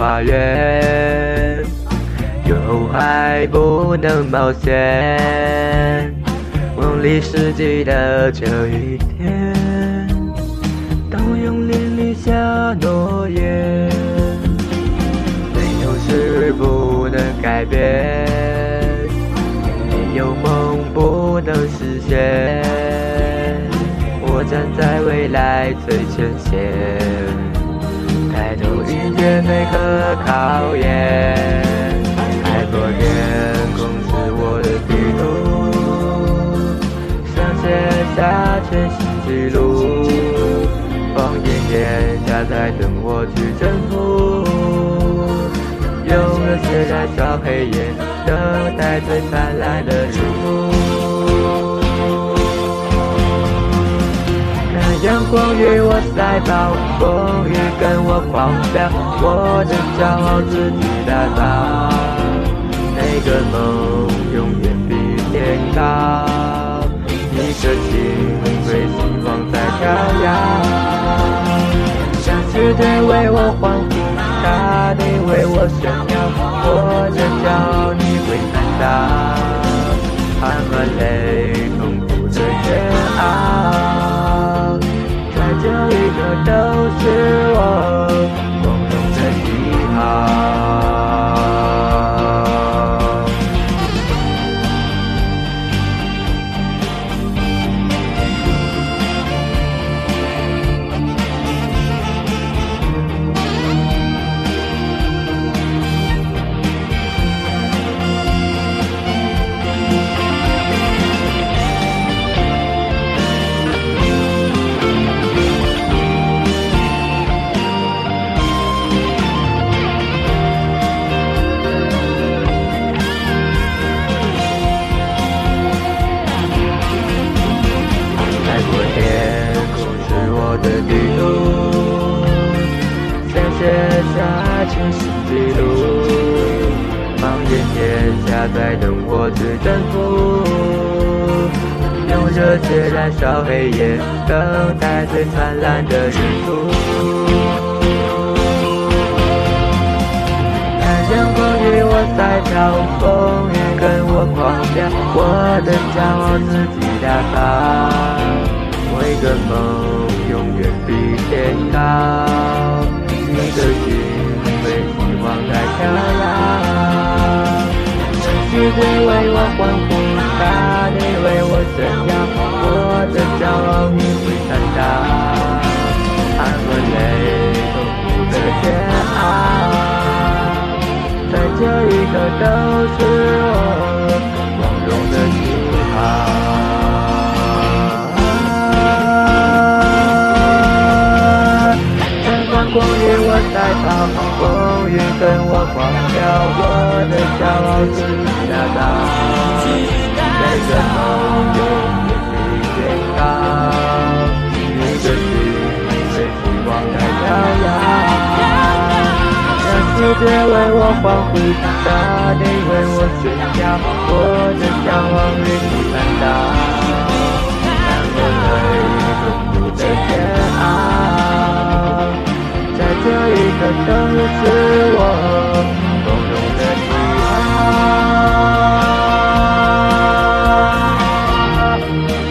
花园，有爱不能冒险。梦里世纪的这一天，都用力立下诺言。没有事不能改变，没有梦不能实现。我站在未来最前线。抬头迎接每个考验，海阔天空是我的地图，想写下全新纪录。放眼天下在等我去征服，用热血燃烧黑夜，等待最灿烂的日出。看阳光与我赛跑，跟我狂飙，我的骄傲自己打造。每个梦永远比天高，一颗心为希望在飘摇。向世界为我欢呼，大地为我炫耀，我的下全新纪录。放眼天下，在等我去征服。用热血燃烧黑夜，等待最灿烂的日出。看阳光与我赛跑，风雨跟我狂飙，我的骄傲自己打造，每个梦。永远比天高，你的心望在飘摇。世界为我欢呼，大地为我炫耀，我的骄傲你会看到。汗和泪，痛苦的煎熬，在这一刻都是我光荣的记号。光与我赛跑，雨跟我狂飙，我的骄傲自己打造。每个梦永远比天高，你的心随希望在飘摇。让世界为我欢呼，大地为我炫耀，我的骄傲与你看到。这城市，我共同的喜欢。